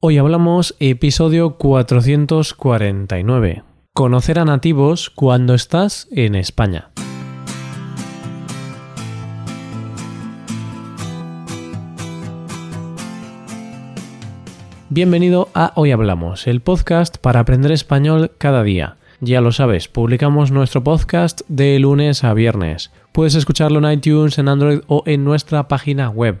Hoy hablamos episodio 449. Conocer a nativos cuando estás en España. Bienvenido a Hoy Hablamos, el podcast para aprender español cada día. Ya lo sabes, publicamos nuestro podcast de lunes a viernes. Puedes escucharlo en iTunes, en Android o en nuestra página web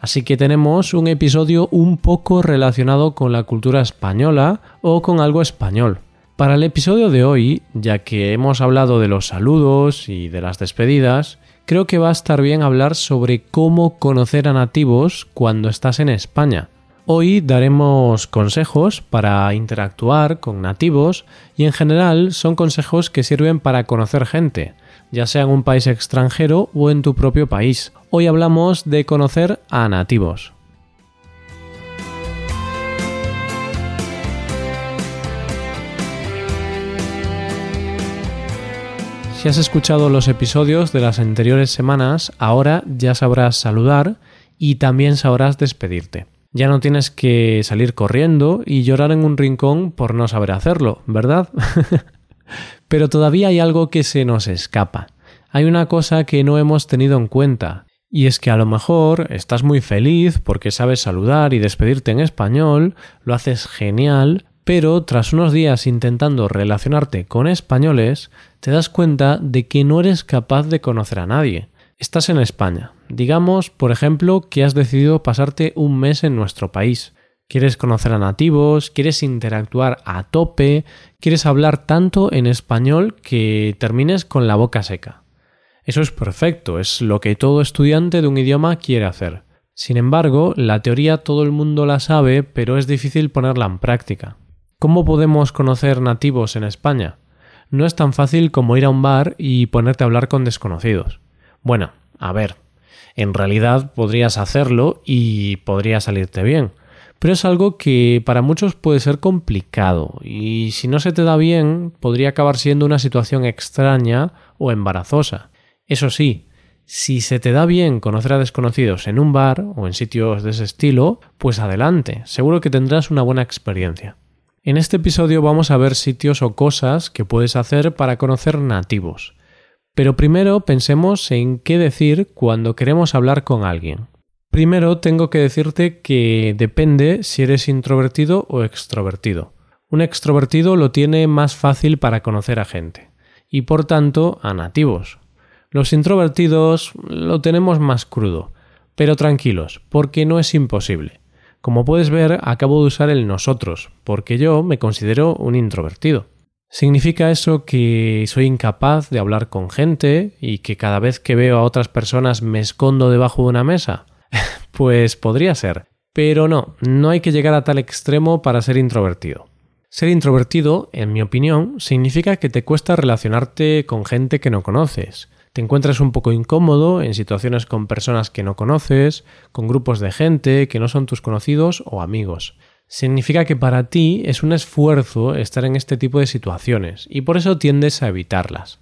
Así que tenemos un episodio un poco relacionado con la cultura española o con algo español. Para el episodio de hoy, ya que hemos hablado de los saludos y de las despedidas, creo que va a estar bien hablar sobre cómo conocer a nativos cuando estás en España. Hoy daremos consejos para interactuar con nativos y en general son consejos que sirven para conocer gente, ya sea en un país extranjero o en tu propio país. Hoy hablamos de conocer a nativos. Si has escuchado los episodios de las anteriores semanas, ahora ya sabrás saludar y también sabrás despedirte. Ya no tienes que salir corriendo y llorar en un rincón por no saber hacerlo, ¿verdad? Pero todavía hay algo que se nos escapa. Hay una cosa que no hemos tenido en cuenta, y es que a lo mejor estás muy feliz porque sabes saludar y despedirte en español, lo haces genial, pero tras unos días intentando relacionarte con españoles, te das cuenta de que no eres capaz de conocer a nadie. Estás en España. Digamos, por ejemplo, que has decidido pasarte un mes en nuestro país. Quieres conocer a nativos, quieres interactuar a tope, quieres hablar tanto en español que termines con la boca seca. Eso es perfecto, es lo que todo estudiante de un idioma quiere hacer. Sin embargo, la teoría todo el mundo la sabe, pero es difícil ponerla en práctica. ¿Cómo podemos conocer nativos en España? No es tan fácil como ir a un bar y ponerte a hablar con desconocidos. Bueno, a ver, en realidad podrías hacerlo y podría salirte bien, pero es algo que para muchos puede ser complicado y si no se te da bien podría acabar siendo una situación extraña o embarazosa. Eso sí, si se te da bien conocer a desconocidos en un bar o en sitios de ese estilo, pues adelante, seguro que tendrás una buena experiencia. En este episodio vamos a ver sitios o cosas que puedes hacer para conocer nativos. Pero primero pensemos en qué decir cuando queremos hablar con alguien. Primero tengo que decirte que depende si eres introvertido o extrovertido. Un extrovertido lo tiene más fácil para conocer a gente y por tanto a nativos. Los introvertidos lo tenemos más crudo, pero tranquilos, porque no es imposible. Como puedes ver, acabo de usar el nosotros, porque yo me considero un introvertido. ¿Significa eso que soy incapaz de hablar con gente y que cada vez que veo a otras personas me escondo debajo de una mesa? Pues podría ser, pero no, no hay que llegar a tal extremo para ser introvertido. Ser introvertido, en mi opinión, significa que te cuesta relacionarte con gente que no conoces. Te encuentras un poco incómodo en situaciones con personas que no conoces, con grupos de gente que no son tus conocidos o amigos. Significa que para ti es un esfuerzo estar en este tipo de situaciones y por eso tiendes a evitarlas.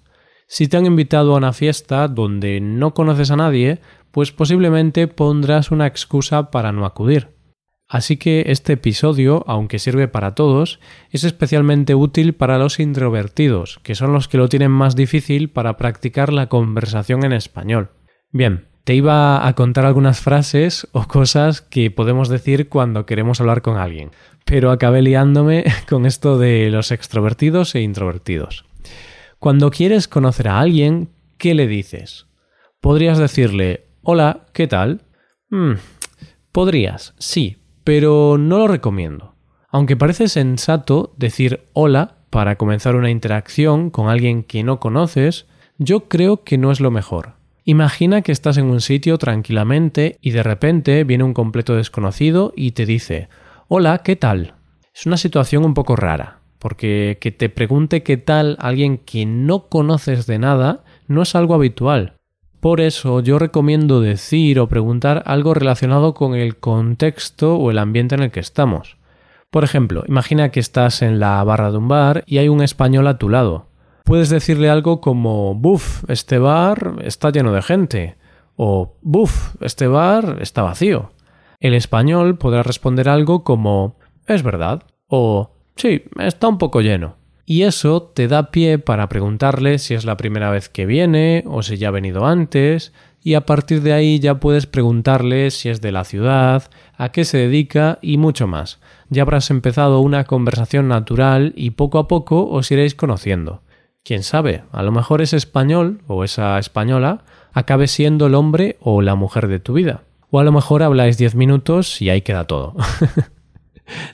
Si te han invitado a una fiesta donde no conoces a nadie, pues posiblemente pondrás una excusa para no acudir. Así que este episodio, aunque sirve para todos, es especialmente útil para los introvertidos, que son los que lo tienen más difícil para practicar la conversación en español. Bien, te iba a contar algunas frases o cosas que podemos decir cuando queremos hablar con alguien, pero acabé liándome con esto de los extrovertidos e introvertidos. Cuando quieres conocer a alguien, ¿qué le dices? Podrías decirle, Hola, ¿qué tal? Hmm, podrías, sí, pero no lo recomiendo. Aunque parece sensato decir hola para comenzar una interacción con alguien que no conoces, yo creo que no es lo mejor. Imagina que estás en un sitio tranquilamente y de repente viene un completo desconocido y te dice Hola, ¿qué tal? Es una situación un poco rara. porque que te pregunte qué tal alguien que no conoces de nada no es algo habitual. Por eso yo recomiendo decir o preguntar algo relacionado con el contexto o el ambiente en el que estamos. Por ejemplo, imagina que estás en la barra de un bar y hay un español a tu lado. Puedes decirle algo como, buf, este bar está lleno de gente. O, buf, este bar está vacío. El español podrá responder algo como, es verdad. O, sí, está un poco lleno. Y eso te da pie para preguntarle si es la primera vez que viene o si ya ha venido antes, y a partir de ahí ya puedes preguntarle si es de la ciudad, a qué se dedica y mucho más. Ya habrás empezado una conversación natural y poco a poco os iréis conociendo. Quién sabe, a lo mejor ese español o esa española acabe siendo el hombre o la mujer de tu vida. O a lo mejor habláis diez minutos y ahí queda todo.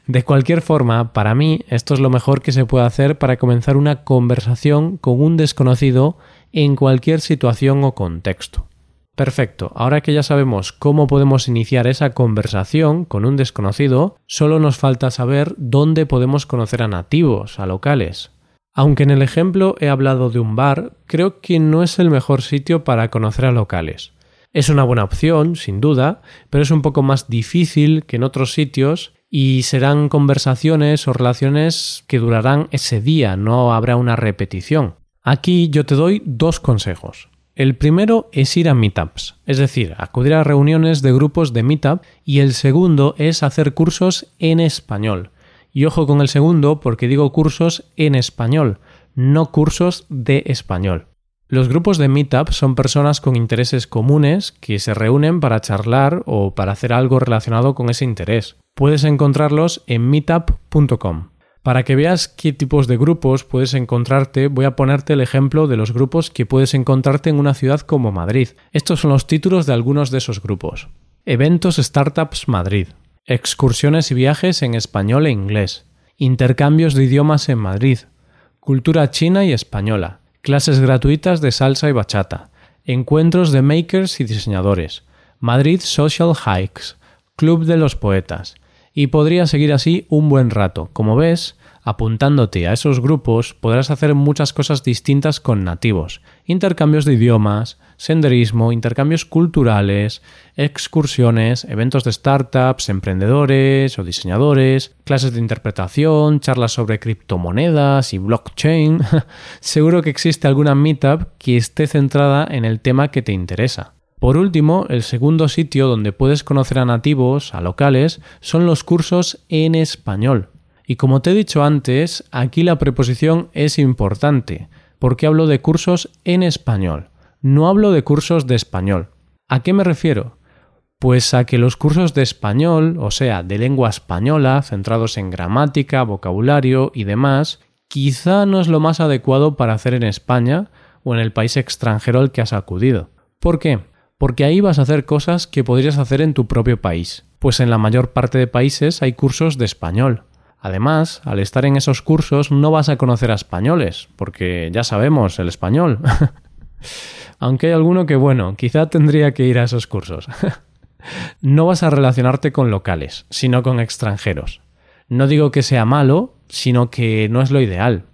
De cualquier forma, para mí esto es lo mejor que se puede hacer para comenzar una conversación con un desconocido en cualquier situación o contexto. Perfecto, ahora que ya sabemos cómo podemos iniciar esa conversación con un desconocido, solo nos falta saber dónde podemos conocer a nativos, a locales. Aunque en el ejemplo he hablado de un bar, creo que no es el mejor sitio para conocer a locales. Es una buena opción, sin duda, pero es un poco más difícil que en otros sitios y serán conversaciones o relaciones que durarán ese día, no habrá una repetición. Aquí yo te doy dos consejos. El primero es ir a meetups, es decir, acudir a reuniones de grupos de meetup y el segundo es hacer cursos en español. Y ojo con el segundo porque digo cursos en español, no cursos de español. Los grupos de Meetup son personas con intereses comunes que se reúnen para charlar o para hacer algo relacionado con ese interés. Puedes encontrarlos en meetup.com. Para que veas qué tipos de grupos puedes encontrarte, voy a ponerte el ejemplo de los grupos que puedes encontrarte en una ciudad como Madrid. Estos son los títulos de algunos de esos grupos. Eventos Startups Madrid. Excursiones y viajes en español e inglés. Intercambios de idiomas en Madrid. Cultura china y española clases gratuitas de salsa y bachata, encuentros de makers y diseñadores, Madrid Social Hikes, Club de los Poetas, y podría seguir así un buen rato. Como ves, apuntándote a esos grupos podrás hacer muchas cosas distintas con nativos, intercambios de idiomas, senderismo, intercambios culturales, excursiones, eventos de startups, emprendedores o diseñadores, clases de interpretación, charlas sobre criptomonedas y blockchain. Seguro que existe alguna meetup que esté centrada en el tema que te interesa. Por último, el segundo sitio donde puedes conocer a nativos, a locales, son los cursos en español. Y como te he dicho antes, aquí la preposición es importante, porque hablo de cursos en español. No hablo de cursos de español. ¿A qué me refiero? Pues a que los cursos de español, o sea, de lengua española, centrados en gramática, vocabulario y demás, quizá no es lo más adecuado para hacer en España o en el país extranjero al que has acudido. ¿Por qué? Porque ahí vas a hacer cosas que podrías hacer en tu propio país, pues en la mayor parte de países hay cursos de español. Además, al estar en esos cursos no vas a conocer a españoles, porque ya sabemos el español. Aunque hay alguno que, bueno, quizá tendría que ir a esos cursos. no vas a relacionarte con locales, sino con extranjeros. No digo que sea malo, sino que no es lo ideal.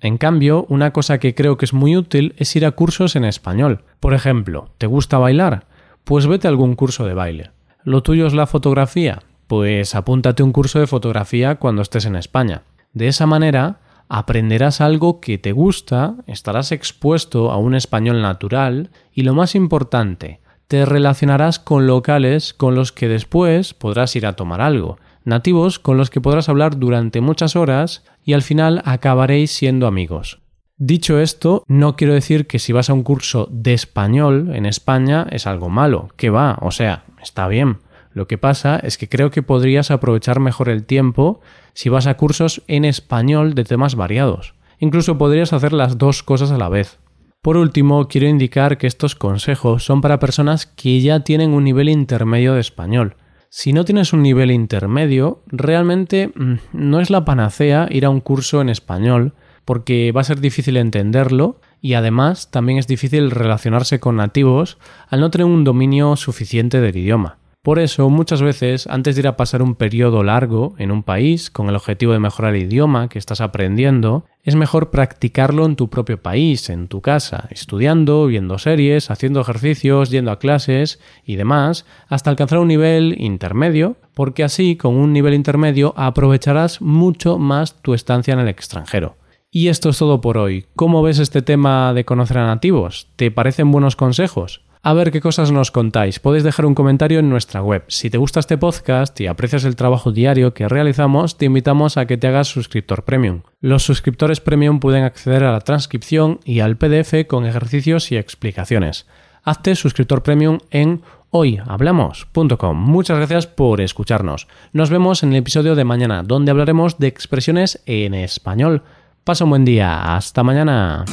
En cambio, una cosa que creo que es muy útil es ir a cursos en español. Por ejemplo, ¿te gusta bailar? Pues vete a algún curso de baile. ¿Lo tuyo es la fotografía? Pues apúntate un curso de fotografía cuando estés en España. De esa manera, aprenderás algo que te gusta, estarás expuesto a un español natural y lo más importante, te relacionarás con locales con los que después podrás ir a tomar algo, nativos con los que podrás hablar durante muchas horas y al final acabaréis siendo amigos. Dicho esto, no quiero decir que si vas a un curso de español en España es algo malo, que va, o sea, está bien. Lo que pasa es que creo que podrías aprovechar mejor el tiempo si vas a cursos en español de temas variados. Incluso podrías hacer las dos cosas a la vez. Por último, quiero indicar que estos consejos son para personas que ya tienen un nivel intermedio de español. Si no tienes un nivel intermedio, realmente mm, no es la panacea ir a un curso en español, porque va a ser difícil entenderlo y además también es difícil relacionarse con nativos al no tener un dominio suficiente del idioma. Por eso, muchas veces, antes de ir a pasar un periodo largo en un país con el objetivo de mejorar el idioma que estás aprendiendo, es mejor practicarlo en tu propio país, en tu casa, estudiando, viendo series, haciendo ejercicios, yendo a clases y demás, hasta alcanzar un nivel intermedio, porque así, con un nivel intermedio, aprovecharás mucho más tu estancia en el extranjero. Y esto es todo por hoy. ¿Cómo ves este tema de conocer a nativos? ¿Te parecen buenos consejos? A ver qué cosas nos contáis. Podéis dejar un comentario en nuestra web. Si te gusta este podcast y aprecias el trabajo diario que realizamos, te invitamos a que te hagas suscriptor premium. Los suscriptores premium pueden acceder a la transcripción y al PDF con ejercicios y explicaciones. Hazte suscriptor premium en hoyhablamos.com. Muchas gracias por escucharnos. Nos vemos en el episodio de mañana, donde hablaremos de expresiones en español. Pasa un buen día. Hasta mañana.